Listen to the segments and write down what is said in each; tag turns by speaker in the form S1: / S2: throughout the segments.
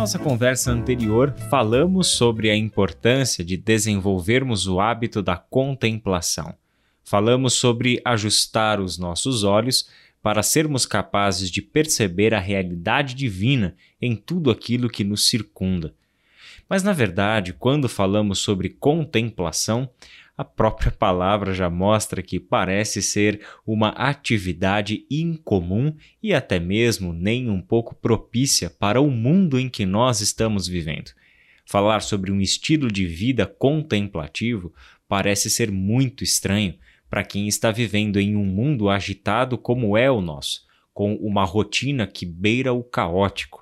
S1: Nossa conversa anterior, falamos sobre a importância de desenvolvermos o hábito da contemplação. Falamos sobre ajustar os nossos olhos para sermos capazes de perceber a realidade divina em tudo aquilo que nos circunda. Mas, na verdade, quando falamos sobre contemplação, a própria palavra já mostra que parece ser uma atividade incomum e até mesmo nem um pouco propícia para o mundo em que nós estamos vivendo. Falar sobre um estilo de vida contemplativo parece ser muito estranho, para quem está vivendo em um mundo agitado como é o nosso, com uma rotina que beira o caótico.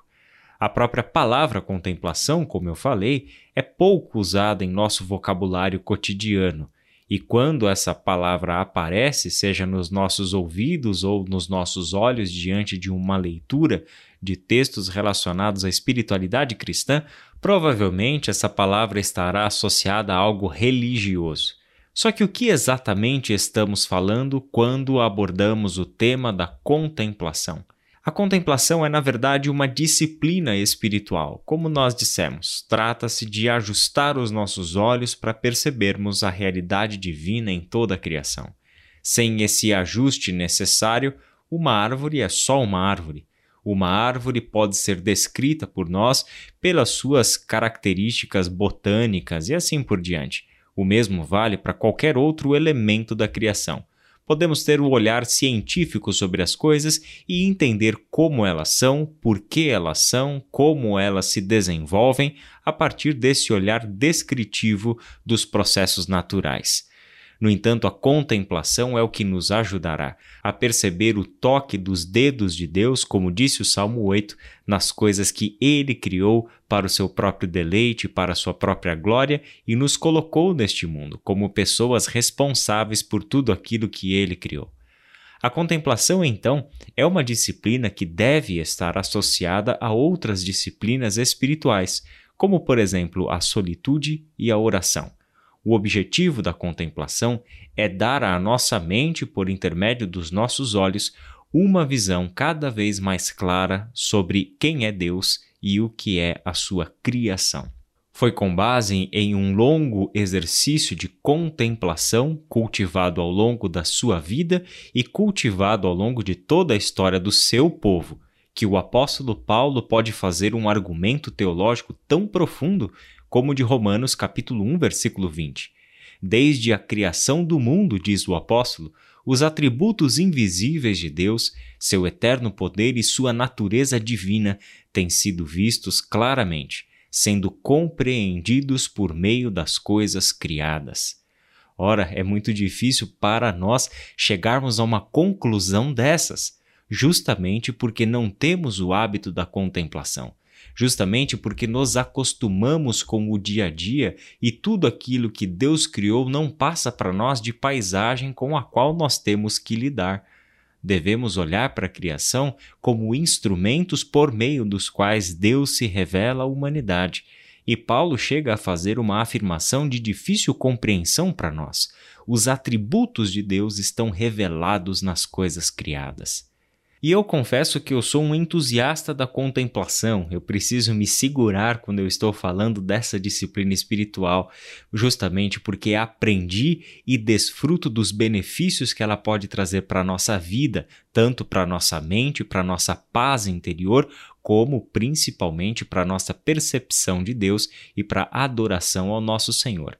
S1: A própria palavra contemplação, como eu falei, é pouco usada em nosso vocabulário cotidiano. E quando essa palavra aparece, seja nos nossos ouvidos ou nos nossos olhos diante de uma leitura de textos relacionados à espiritualidade cristã, provavelmente essa palavra estará associada a algo religioso. Só que o que exatamente estamos falando quando abordamos o tema da contemplação? A contemplação é, na verdade, uma disciplina espiritual. Como nós dissemos, trata-se de ajustar os nossos olhos para percebermos a realidade divina em toda a criação. Sem esse ajuste necessário, uma árvore é só uma árvore. Uma árvore pode ser descrita por nós pelas suas características botânicas e assim por diante. O mesmo vale para qualquer outro elemento da criação. Podemos ter um olhar científico sobre as coisas e entender como elas são, por que elas são, como elas se desenvolvem a partir desse olhar descritivo dos processos naturais. No entanto, a contemplação é o que nos ajudará a perceber o toque dos dedos de Deus, como disse o Salmo 8, nas coisas que ele criou para o seu próprio deleite, para a sua própria glória e nos colocou neste mundo como pessoas responsáveis por tudo aquilo que ele criou. A contemplação, então, é uma disciplina que deve estar associada a outras disciplinas espirituais, como, por exemplo, a solitude e a oração. O objetivo da contemplação é dar à nossa mente, por intermédio dos nossos olhos, uma visão cada vez mais clara sobre quem é Deus e o que é a sua criação. Foi com base em um longo exercício de contemplação cultivado ao longo da sua vida e cultivado ao longo de toda a história do seu povo que o apóstolo Paulo pode fazer um argumento teológico tão profundo como de Romanos capítulo 1, versículo 20. Desde a criação do mundo, diz o apóstolo, os atributos invisíveis de Deus, seu eterno poder e sua natureza divina têm sido vistos claramente, sendo compreendidos por meio das coisas criadas. Ora, é muito difícil para nós chegarmos a uma conclusão dessas, justamente porque não temos o hábito da contemplação justamente porque nos acostumamos com o dia a dia e tudo aquilo que Deus criou não passa para nós de paisagem com a qual nós temos que lidar. Devemos olhar para a criação como instrumentos por meio dos quais Deus se revela à humanidade. E Paulo chega a fazer uma afirmação de difícil compreensão para nós. Os atributos de Deus estão revelados nas coisas criadas. E eu confesso que eu sou um entusiasta da contemplação, eu preciso me segurar quando eu estou falando dessa disciplina espiritual, justamente porque aprendi e desfruto dos benefícios que ela pode trazer para a nossa vida, tanto para a nossa mente, para a nossa paz interior, como principalmente para a nossa percepção de Deus e para a adoração ao nosso Senhor.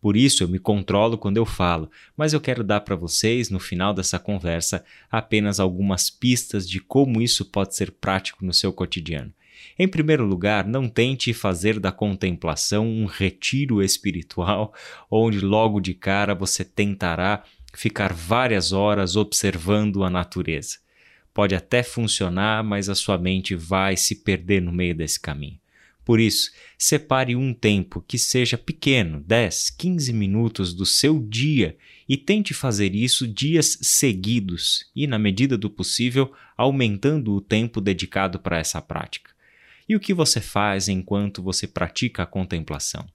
S1: Por isso eu me controlo quando eu falo, mas eu quero dar para vocês, no final dessa conversa, apenas algumas pistas de como isso pode ser prático no seu cotidiano. Em primeiro lugar, não tente fazer da contemplação um retiro espiritual, onde logo de cara você tentará ficar várias horas observando a natureza. Pode até funcionar, mas a sua mente vai se perder no meio desse caminho. Por isso, separe um tempo que seja pequeno, 10, 15 minutos do seu dia e tente fazer isso dias seguidos e, na medida do possível, aumentando o tempo dedicado para essa prática. E o que você faz enquanto você pratica a contemplação?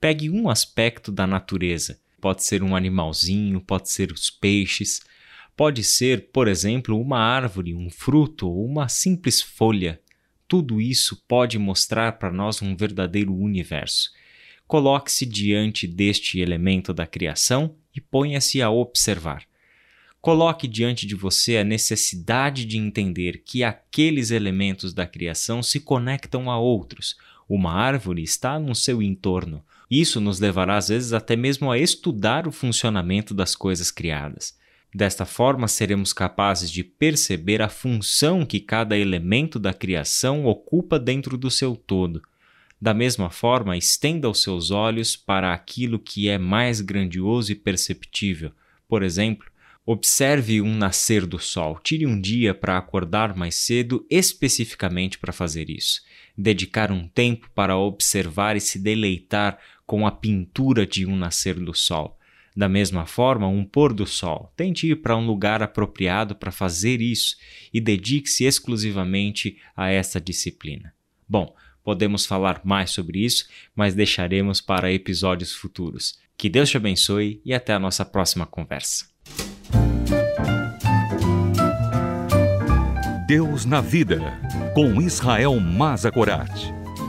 S1: Pegue um aspecto da natureza. Pode ser um animalzinho, pode ser os peixes, pode ser, por exemplo, uma árvore, um fruto ou uma simples folha. Tudo isso pode mostrar para nós um verdadeiro universo. Coloque-se diante deste elemento da criação e ponha-se a observar. Coloque diante de você a necessidade de entender que aqueles elementos da criação se conectam a outros. Uma árvore está no seu entorno. Isso nos levará às vezes até mesmo a estudar o funcionamento das coisas criadas. Desta forma, seremos capazes de perceber a função que cada elemento da criação ocupa dentro do seu todo. Da mesma forma, estenda os seus olhos para aquilo que é mais grandioso e perceptível. Por exemplo, observe um nascer do sol. Tire um dia para acordar mais cedo especificamente para fazer isso. Dedicar um tempo para observar e se deleitar com a pintura de um nascer do sol. Da mesma forma, um pôr do sol. Tente ir para um lugar apropriado para fazer isso e dedique-se exclusivamente a essa disciplina. Bom, podemos falar mais sobre isso, mas deixaremos para episódios futuros. Que Deus te abençoe e até a nossa próxima conversa.
S2: Deus na Vida, com Israel Mazakorat.